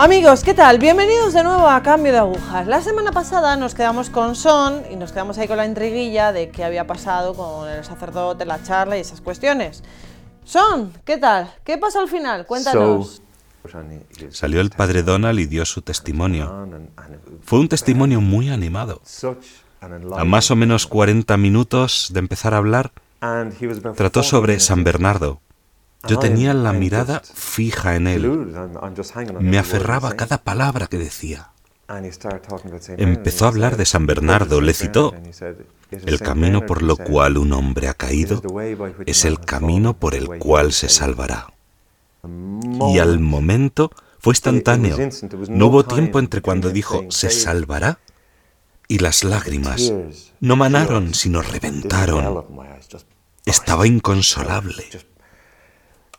Amigos, ¿qué tal? Bienvenidos de nuevo a Cambio de Agujas. La semana pasada nos quedamos con Son y nos quedamos ahí con la intriguilla de qué había pasado con el sacerdote, la charla y esas cuestiones. Son, ¿qué tal? ¿Qué pasó al final? Cuéntanos. Salió el padre Donald y dio su testimonio. Fue un testimonio muy animado. A más o menos 40 minutos de empezar a hablar, trató sobre San Bernardo. Yo tenía la mirada fija en él. Me aferraba a cada palabra que decía. Empezó a hablar de San Bernardo, le citó. El camino por lo cual un hombre ha caído es el camino por el cual se salvará. Y al momento fue instantáneo. No hubo tiempo entre cuando dijo se salvará y las lágrimas no manaron, sino reventaron. Estaba inconsolable.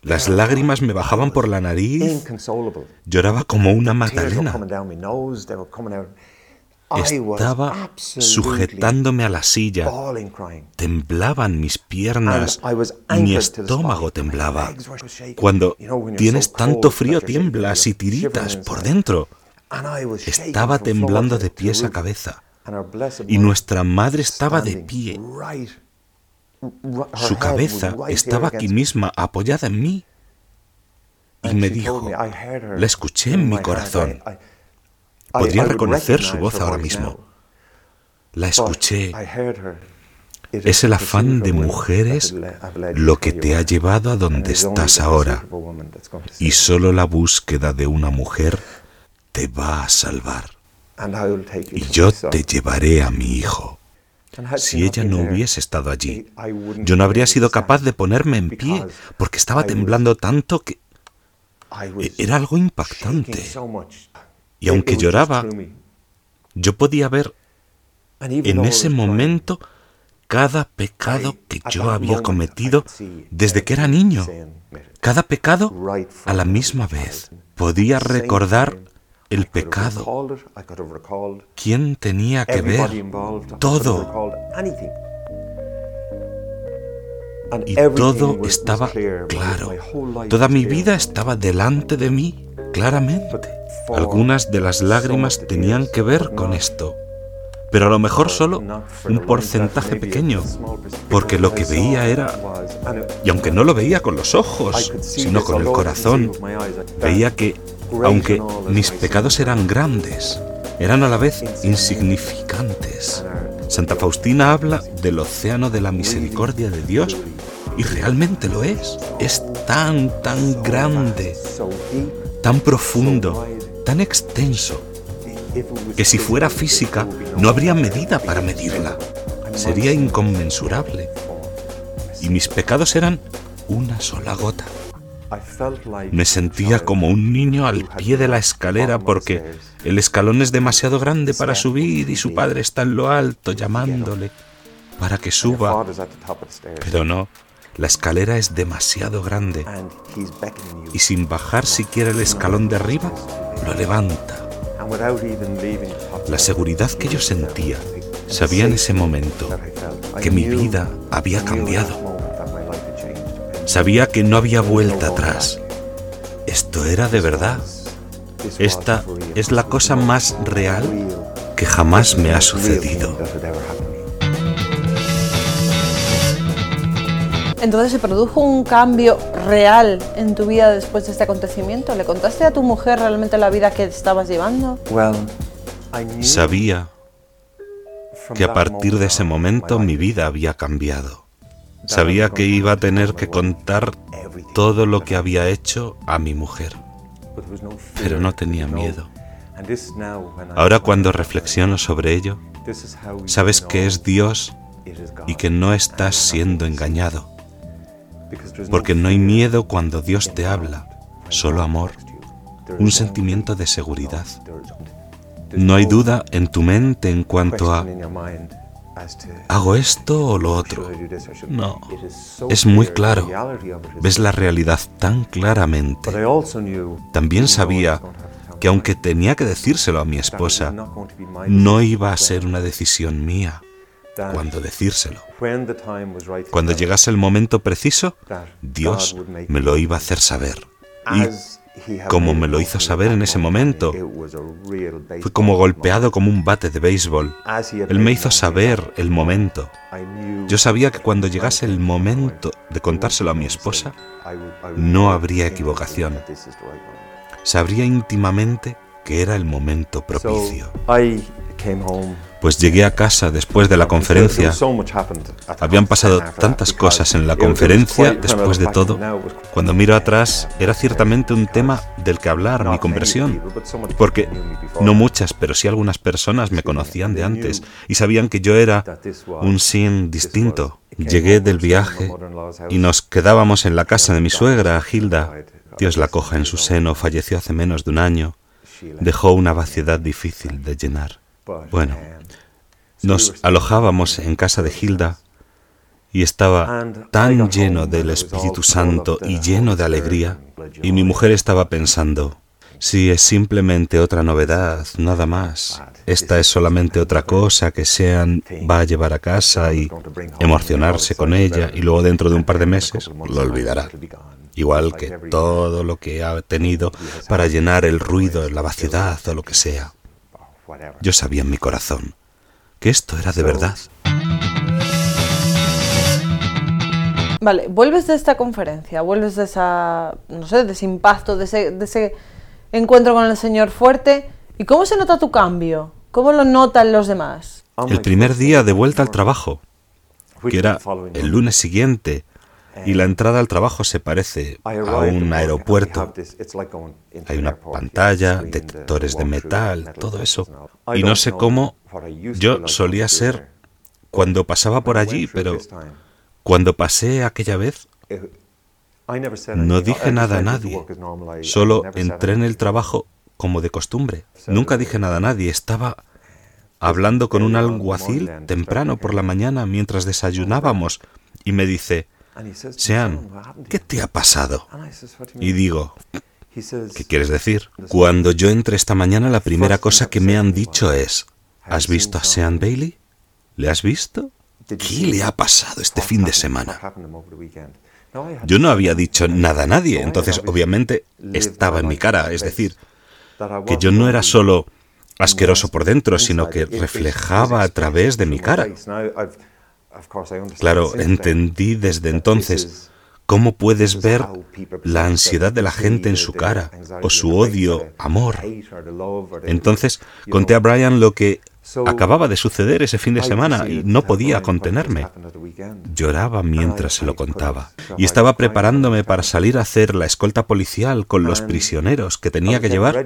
Las lágrimas me bajaban por la nariz. Lloraba como una magdalena. Estaba sujetándome a la silla. Temblaban mis piernas. Mi estómago temblaba. Cuando tienes tanto frío tiemblas y tiritas por dentro. Estaba temblando de pies a cabeza. Y nuestra madre estaba de pie. Su cabeza estaba aquí misma, apoyada en mí. Y me dijo, la escuché en mi corazón. Podría reconocer su voz ahora mismo. La escuché. Es el afán de mujeres lo que te ha llevado a donde estás ahora. Y solo la búsqueda de una mujer te va a salvar. Y yo te llevaré a mi hijo. Si ella no hubiese estado allí, yo no habría sido capaz de ponerme en pie porque estaba temblando tanto que era algo impactante. Y aunque lloraba, yo podía ver en ese momento cada pecado que yo había cometido desde que era niño. Cada pecado a la misma vez. Podía recordar el pecado. ¿Quién tenía que ver todo? Y todo estaba claro. Toda mi vida estaba delante de mí, claramente. Algunas de las lágrimas tenían que ver con esto, pero a lo mejor solo un porcentaje pequeño, porque lo que veía era, y aunque no lo veía con los ojos, sino con el corazón, veía que aunque mis pecados eran grandes, eran a la vez insignificantes. Santa Faustina habla del océano de la misericordia de Dios y realmente lo es. Es tan, tan grande, tan profundo, tan extenso, que si fuera física no habría medida para medirla. Sería inconmensurable. Y mis pecados eran una sola gota. Me sentía como un niño al pie de la escalera porque el escalón es demasiado grande para subir y su padre está en lo alto llamándole para que suba. Pero no, la escalera es demasiado grande y sin bajar siquiera el escalón de arriba, lo levanta. La seguridad que yo sentía, sabía en ese momento que mi vida había cambiado Sabía que no había vuelta atrás. Esto era de verdad. Esta es la cosa más real que jamás me ha sucedido. Entonces se produjo un cambio real en tu vida después de este acontecimiento. ¿Le contaste a tu mujer realmente la vida que estabas llevando? Sabía que a partir de ese momento mi vida había cambiado. Sabía que iba a tener que contar todo lo que había hecho a mi mujer, pero no tenía miedo. Ahora cuando reflexiono sobre ello, sabes que es Dios y que no estás siendo engañado, porque no hay miedo cuando Dios te habla, solo amor, un sentimiento de seguridad. No hay duda en tu mente en cuanto a ¿Hago esto o lo otro? No, es muy claro. Ves la realidad tan claramente. También sabía que aunque tenía que decírselo a mi esposa, no iba a ser una decisión mía cuando decírselo. Cuando llegase el momento preciso, Dios me lo iba a hacer saber. Y como me lo hizo saber en ese momento. Fui como golpeado como un bate de béisbol. Él me hizo saber el momento. Yo sabía que cuando llegase el momento de contárselo a mi esposa, no habría equivocación. Sabría íntimamente que era el momento propicio. Pues llegué a casa después de la conferencia. Habían pasado tantas cosas en la conferencia después de todo. Cuando miro atrás, era ciertamente un tema del que hablar, mi conversión. Porque no muchas, pero sí algunas personas me conocían de antes y sabían que yo era un sin distinto. Llegué del viaje y nos quedábamos en la casa de mi suegra, Hilda. Dios la coja en su seno, falleció hace menos de un año. Dejó una vaciedad difícil de llenar. Bueno, nos alojábamos en casa de Hilda y estaba tan lleno del Espíritu Santo y lleno de alegría, y mi mujer estaba pensando, si es simplemente otra novedad, nada más. Esta es solamente otra cosa que Sean va a llevar a casa y emocionarse con ella y luego dentro de un par de meses lo olvidará. Igual que todo lo que ha tenido para llenar el ruido, la vaciedad o lo que sea. Yo sabía en mi corazón que esto era de verdad. Vale, vuelves de esta conferencia, vuelves de esa, no sé, de ese impacto, de ese, de ese encuentro con el Señor fuerte. ¿Y cómo se nota tu cambio? ¿Cómo lo notan los demás? El primer día de vuelta al trabajo, que era el lunes siguiente, y la entrada al trabajo se parece a un aeropuerto. Hay una pantalla, detectores de metal, todo eso. Y no sé cómo yo solía ser cuando pasaba por allí, pero cuando pasé aquella vez, no dije nada a nadie. Solo entré en el trabajo como de costumbre. Nunca dije nada a nadie. Estaba hablando con un alguacil temprano por la mañana mientras desayunábamos y me dice, sean, ¿qué te ha pasado? Y digo, ¿qué quieres decir? Cuando yo entré esta mañana, la primera cosa que me han dicho es, ¿has visto a Sean Bailey? ¿Le has visto? ¿Qué le ha pasado este fin de semana? Yo no había dicho nada a nadie, entonces obviamente estaba en mi cara, es decir, que yo no era solo asqueroso por dentro, sino que reflejaba a través de mi cara. Claro, entendí desde entonces cómo puedes ver la ansiedad de la gente en su cara, o su odio, amor. Entonces conté a Brian lo que Acababa de suceder ese fin de semana y no podía contenerme. Lloraba mientras se lo contaba. Y estaba preparándome para salir a hacer la escolta policial con los prisioneros que tenía que llevar.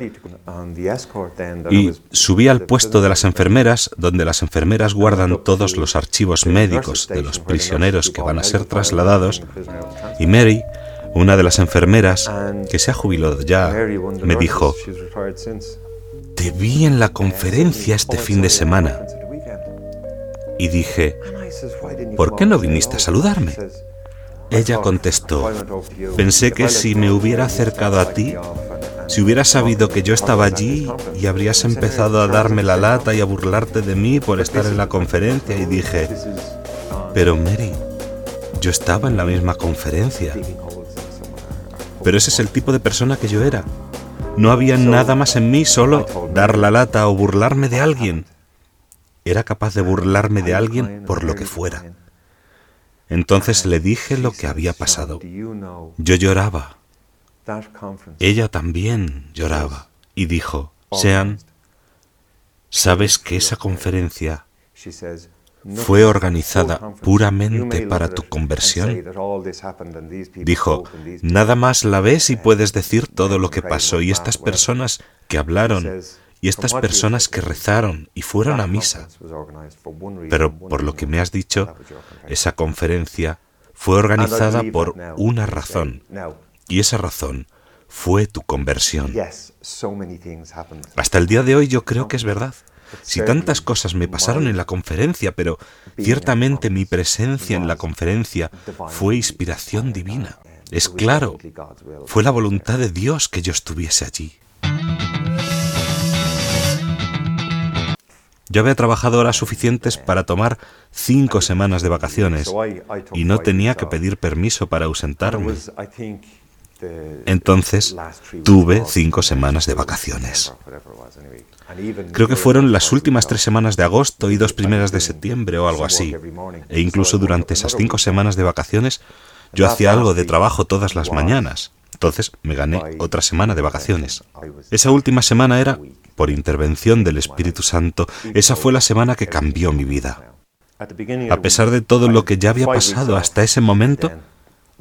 Y subí al puesto de las enfermeras, donde las enfermeras guardan todos los archivos médicos de los prisioneros que van a ser trasladados. Y Mary, una de las enfermeras, que se ha jubilado ya, me dijo, te vi en la conferencia este fin de semana. Y dije, ¿por qué no viniste a saludarme? Ella contestó, pensé que si me hubiera acercado a ti, si hubieras sabido que yo estaba allí y habrías empezado a darme la lata y a burlarte de mí por estar en la conferencia, y dije, pero Mary, yo estaba en la misma conferencia. Pero ese es el tipo de persona que yo era. No había nada más en mí, solo dar la lata o burlarme de alguien. Era capaz de burlarme de alguien por lo que fuera. Entonces le dije lo que había pasado. Yo lloraba. Ella también lloraba y dijo, Sean, ¿sabes que esa conferencia fue organizada puramente para tu conversión? Dijo, nada más la ves y puedes decir todo lo que pasó y estas personas que hablaron y estas personas que rezaron y fueron a misa. Pero por lo que me has dicho, esa conferencia fue organizada por una razón y esa razón fue tu conversión. Hasta el día de hoy yo creo que es verdad. Si tantas cosas me pasaron en la conferencia, pero ciertamente mi presencia en la conferencia fue inspiración divina. Es claro, fue la voluntad de Dios que yo estuviese allí. Yo había trabajado horas suficientes para tomar cinco semanas de vacaciones y no tenía que pedir permiso para ausentarme. Entonces tuve cinco semanas de vacaciones. Creo que fueron las últimas tres semanas de agosto y dos primeras de septiembre o algo así. E incluso durante esas cinco semanas de vacaciones yo hacía algo de trabajo todas las mañanas. Entonces me gané otra semana de vacaciones. Esa última semana era, por intervención del Espíritu Santo, esa fue la semana que cambió mi vida. A pesar de todo lo que ya había pasado hasta ese momento,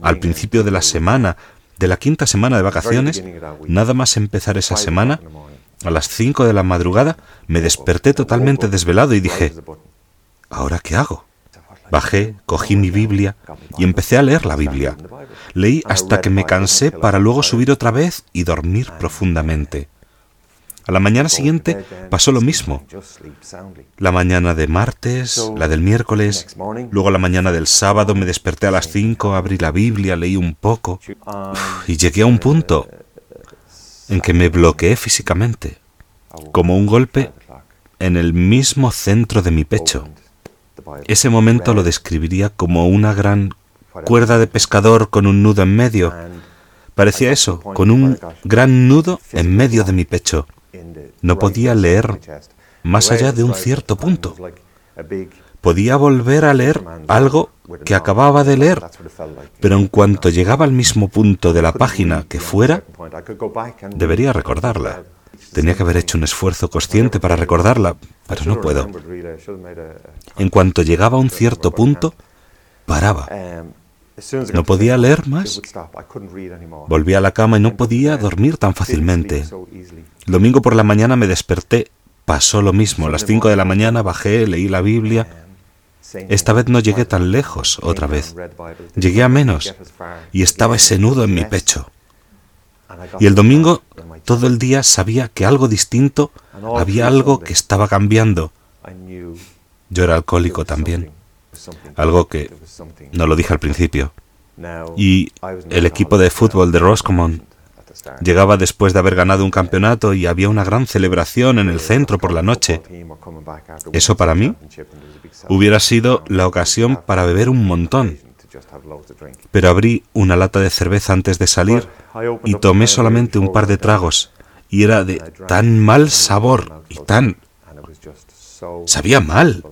al principio de la semana, de la quinta semana de vacaciones, nada más empezar esa semana, a las cinco de la madrugada, me desperté totalmente desvelado y dije, ¿ahora qué hago? Bajé, cogí mi Biblia y empecé a leer la Biblia. Leí hasta que me cansé para luego subir otra vez y dormir profundamente. A la mañana siguiente pasó lo mismo. La mañana de martes, la del miércoles, luego la mañana del sábado me desperté a las cinco, abrí la Biblia, leí un poco y llegué a un punto en que me bloqueé físicamente, como un golpe en el mismo centro de mi pecho. Ese momento lo describiría como una gran cuerda de pescador con un nudo en medio. Parecía eso, con un gran nudo en medio de mi pecho. No podía leer más allá de un cierto punto. Podía volver a leer algo que acababa de leer, pero en cuanto llegaba al mismo punto de la página que fuera, debería recordarla. Tenía que haber hecho un esfuerzo consciente para recordarla, pero no puedo. En cuanto llegaba a un cierto punto, paraba. No podía leer más. Volví a la cama y no podía dormir tan fácilmente. El domingo por la mañana me desperté. Pasó lo mismo. A las 5 de la mañana bajé, leí la Biblia. Esta vez no llegué tan lejos otra vez. Llegué a menos y estaba ese nudo en mi pecho. Y el domingo todo el día sabía que algo distinto, había algo que estaba cambiando. Yo era alcohólico también, algo que no lo dije al principio. Y el equipo de fútbol de Roscommon llegaba después de haber ganado un campeonato y había una gran celebración en el centro por la noche. Eso para mí hubiera sido la ocasión para beber un montón. Pero abrí una lata de cerveza antes de salir y tomé solamente un par de tragos y era de tan mal sabor y tan... Sabía mal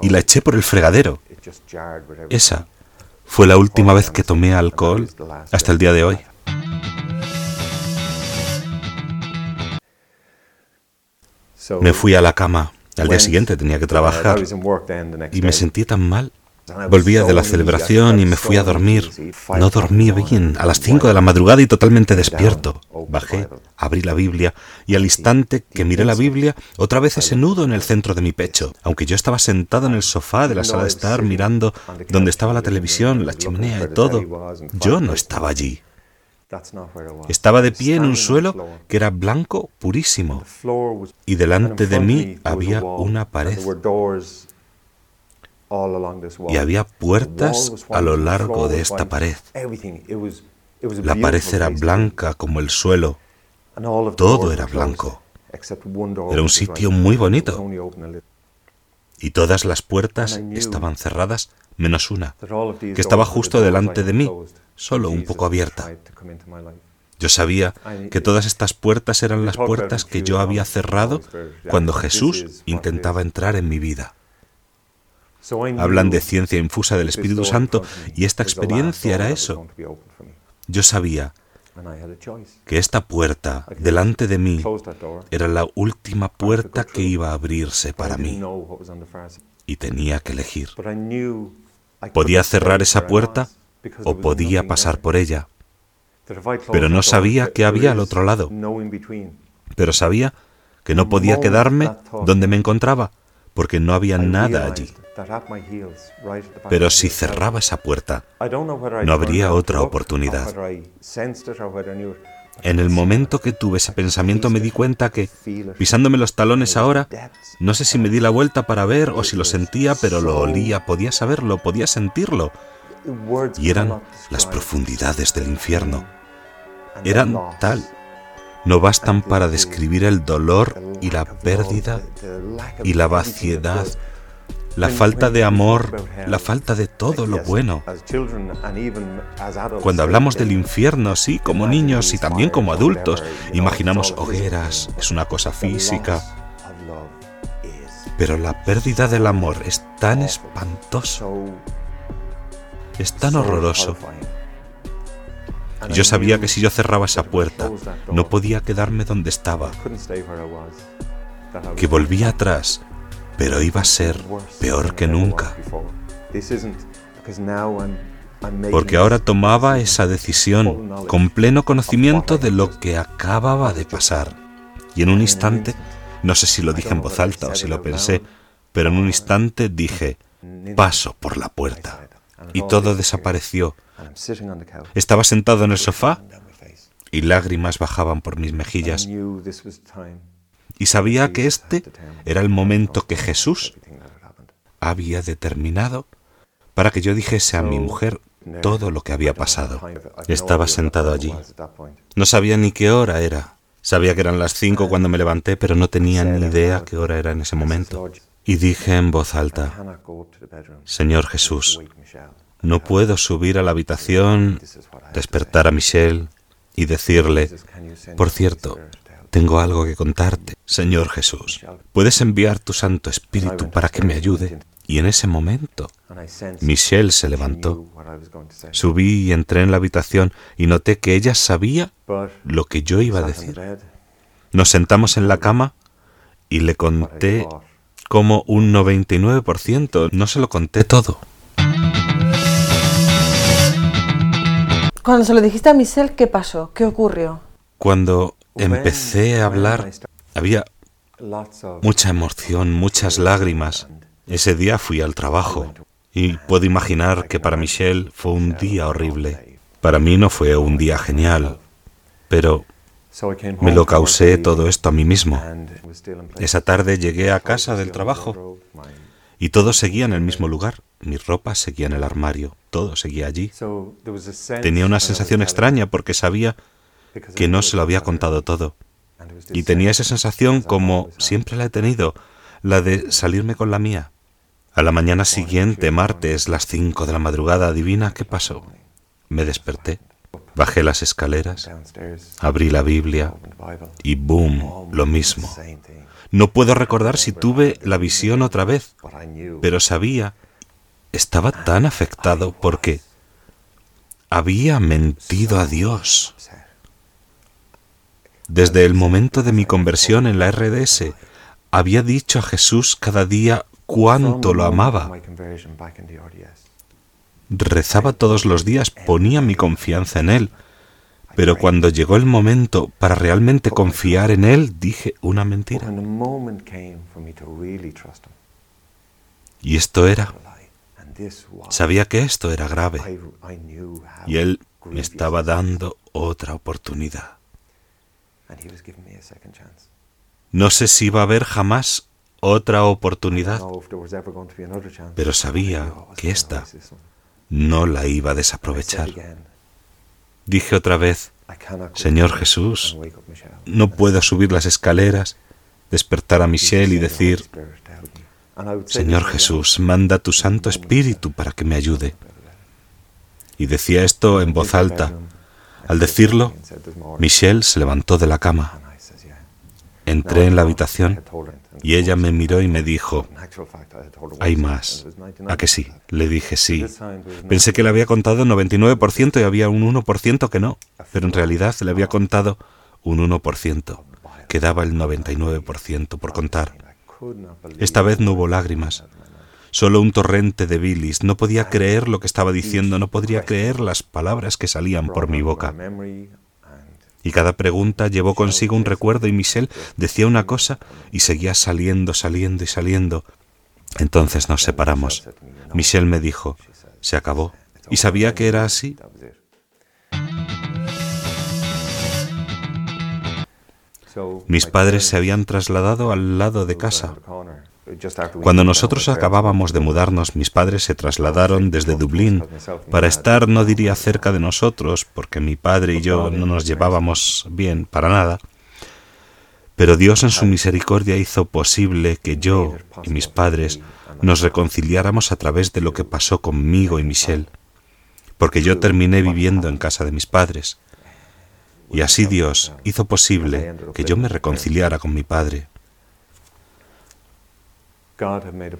y la eché por el fregadero. Esa fue la última vez que tomé alcohol hasta el día de hoy. Me fui a la cama. Al día siguiente tenía que trabajar y me sentí tan mal Volvía de la celebración y me fui a dormir. No dormí bien, a las 5 de la madrugada y totalmente despierto. Bajé, abrí la Biblia y al instante que miré la Biblia, otra vez ese nudo en el centro de mi pecho. Aunque yo estaba sentado en el sofá de la sala de estar mirando donde estaba la televisión, la chimenea y todo, yo no estaba allí. Estaba de pie en un suelo que era blanco purísimo y delante de mí había una pared y había puertas a lo largo de esta pared. La pared era blanca como el suelo. Todo era blanco. Era un sitio muy bonito. Y todas las puertas estaban cerradas menos una, que estaba justo delante de mí, solo un poco abierta. Yo sabía que todas estas puertas eran las puertas que yo había cerrado cuando Jesús intentaba entrar en mi vida. Hablan de ciencia infusa del Espíritu Santo y esta experiencia era eso. Yo sabía que esta puerta delante de mí era la última puerta que iba a abrirse para mí y tenía que elegir. Podía cerrar esa puerta o podía pasar por ella, pero no sabía qué había al otro lado. Pero sabía que no podía quedarme donde me encontraba, porque no había nada allí. Pero si cerraba esa puerta, no habría otra oportunidad. En el momento que tuve ese pensamiento me di cuenta que, pisándome los talones ahora, no sé si me di la vuelta para ver o si lo sentía, pero lo olía, podía saberlo, podía sentirlo. Y eran las profundidades del infierno. Eran tal. No bastan para describir el dolor y la pérdida y la vaciedad la falta de amor, la falta de todo lo bueno. Cuando hablamos del infierno, sí, como niños y también como adultos, imaginamos hogueras, es una cosa física. Pero la pérdida del amor es tan espantoso, es tan horroroso. Yo sabía que si yo cerraba esa puerta, no podía quedarme donde estaba, que volvía atrás pero iba a ser peor que nunca. Porque ahora tomaba esa decisión con pleno conocimiento de lo que acababa de pasar. Y en un instante, no sé si lo dije en voz alta o si lo pensé, pero en un instante dije, paso por la puerta. Y todo desapareció. Estaba sentado en el sofá y lágrimas bajaban por mis mejillas y sabía que este era el momento que Jesús había determinado para que yo dijese a mi mujer todo lo que había pasado. Estaba sentado allí. No sabía ni qué hora era. Sabía que eran las cinco cuando me levanté, pero no tenía ni idea qué hora era en ese momento. Y dije en voz alta, Señor Jesús, no puedo subir a la habitación, despertar a Michelle y decirle, por cierto, tengo algo que contarte, Señor Jesús. ¿Puedes enviar tu Santo Espíritu para que me ayude? Y en ese momento, Michelle se levantó. Subí y entré en la habitación y noté que ella sabía lo que yo iba a decir. Nos sentamos en la cama y le conté como un 99%. No se lo conté todo. Cuando se lo dijiste a Michelle, ¿qué pasó? ¿Qué ocurrió? Cuando empecé a hablar, había mucha emoción, muchas lágrimas. Ese día fui al trabajo y puedo imaginar que para Michelle fue un día horrible. Para mí no fue un día genial, pero me lo causé todo esto a mí mismo. Esa tarde llegué a casa del trabajo y todo seguía en el mismo lugar. Mi ropa seguía en el armario, todo seguía allí. Tenía una sensación extraña porque sabía que no se lo había contado todo. Y tenía esa sensación como siempre la he tenido, la de salirme con la mía. A la mañana siguiente, martes, las cinco de la madrugada, adivina qué pasó. Me desperté, bajé las escaleras, abrí la Biblia y boom, lo mismo. No puedo recordar si tuve la visión otra vez, pero sabía, estaba tan afectado porque había mentido a Dios. Desde el momento de mi conversión en la RDS, había dicho a Jesús cada día cuánto lo amaba. Rezaba todos los días, ponía mi confianza en Él. Pero cuando llegó el momento para realmente confiar en Él, dije una mentira. Y esto era. Sabía que esto era grave. Y Él me estaba dando otra oportunidad. No sé si iba a haber jamás otra oportunidad, pero sabía que esta no la iba a desaprovechar. Dije otra vez, Señor Jesús, no puedo subir las escaleras, despertar a Michelle y decir, Señor Jesús, manda tu Santo Espíritu para que me ayude. Y decía esto en voz alta, al decirlo, Michelle se levantó de la cama. Entré en la habitación y ella me miró y me dijo, hay más. ¿A que sí? Le dije sí. Pensé que le había contado 99% y había un 1% que no, pero en realidad le había contado un 1%. Quedaba el 99% por contar. Esta vez no hubo lágrimas, Solo un torrente de bilis. No podía creer lo que estaba diciendo, no podría creer las palabras que salían por mi boca. Y cada pregunta llevó consigo un recuerdo y Michelle decía una cosa y seguía saliendo, saliendo y saliendo. Entonces nos separamos. Michelle me dijo, se acabó. Y sabía que era así. Mis padres se habían trasladado al lado de casa. Cuando nosotros acabábamos de mudarnos, mis padres se trasladaron desde Dublín para estar, no diría cerca de nosotros, porque mi padre y yo no nos llevábamos bien para nada, Pero Dios en su misericordia hizo posible que yo y mis padres nos reconciliáramos a través de lo que pasó conmigo y Michelle, porque yo terminé viviendo en casa de mis padres. Y así Dios hizo posible que yo me reconciliara con mi padre.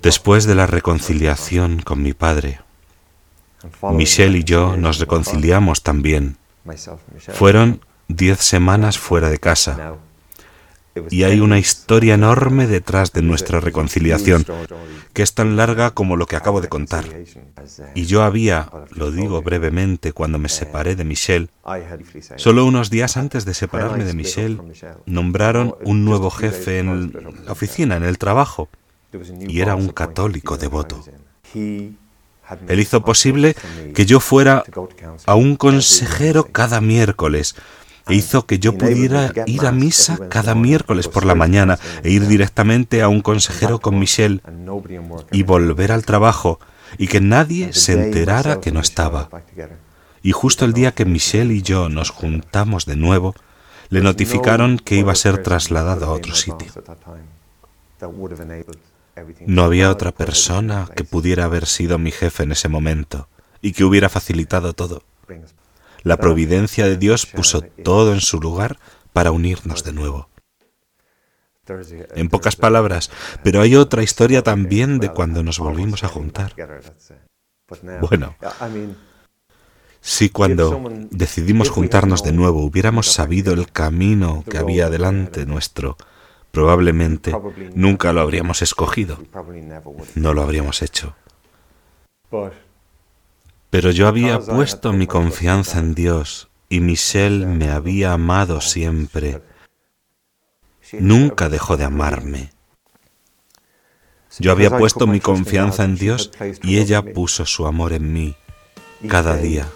Después de la reconciliación con mi padre, Michelle y yo nos reconciliamos también. Fueron diez semanas fuera de casa. Y hay una historia enorme detrás de nuestra reconciliación, que es tan larga como lo que acabo de contar. Y yo había, lo digo brevemente, cuando me separé de Michelle, solo unos días antes de separarme de Michelle, nombraron un nuevo jefe en la oficina, en el trabajo, y era un católico devoto. Él hizo posible que yo fuera a un consejero cada miércoles e hizo que yo pudiera ir a misa cada miércoles por la mañana e ir directamente a un consejero con Michelle y volver al trabajo y que nadie se enterara que no estaba. Y justo el día que Michelle y yo nos juntamos de nuevo, le notificaron que iba a ser trasladado a otro sitio. No había otra persona que pudiera haber sido mi jefe en ese momento y que hubiera facilitado todo. La providencia de Dios puso todo en su lugar para unirnos de nuevo. En pocas palabras, pero hay otra historia también de cuando nos volvimos a juntar. Bueno, si cuando decidimos juntarnos de nuevo hubiéramos sabido el camino que había delante nuestro, probablemente nunca lo habríamos escogido, no lo habríamos hecho. Pero yo había puesto mi confianza en Dios y Michelle me había amado siempre. Nunca dejó de amarme. Yo había puesto mi confianza en Dios y ella puso su amor en mí cada día.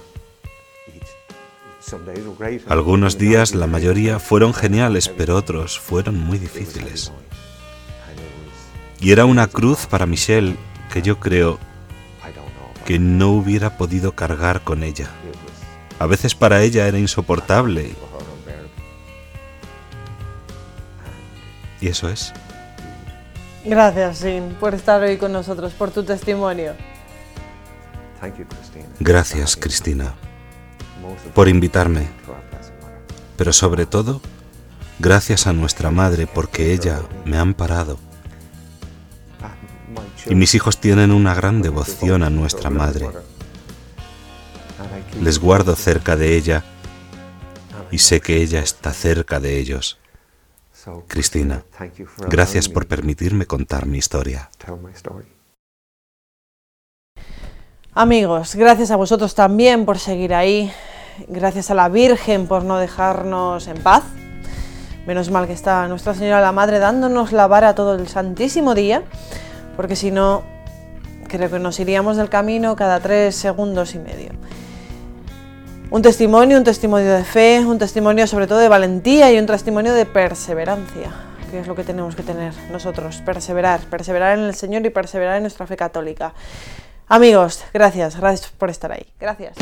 Algunos días, la mayoría, fueron geniales, pero otros fueron muy difíciles. Y era una cruz para Michelle que yo creo que no hubiera podido cargar con ella. A veces para ella era insoportable. Y eso es. Gracias, Sin, por estar hoy con nosotros, por tu testimonio. Gracias, Cristina, por invitarme. Pero sobre todo, gracias a nuestra madre porque ella me ha amparado y mis hijos tienen una gran devoción a nuestra Madre. Les guardo cerca de ella y sé que ella está cerca de ellos. Cristina, gracias por permitirme contar mi historia. Amigos, gracias a vosotros también por seguir ahí. Gracias a la Virgen por no dejarnos en paz. Menos mal que está Nuestra Señora la Madre dándonos la vara todo el santísimo día porque si no, creo que nos iríamos del camino cada tres segundos y medio. Un testimonio, un testimonio de fe, un testimonio sobre todo de valentía y un testimonio de perseverancia, que es lo que tenemos que tener nosotros, perseverar, perseverar en el Señor y perseverar en nuestra fe católica. Amigos, gracias, gracias por estar ahí. Gracias.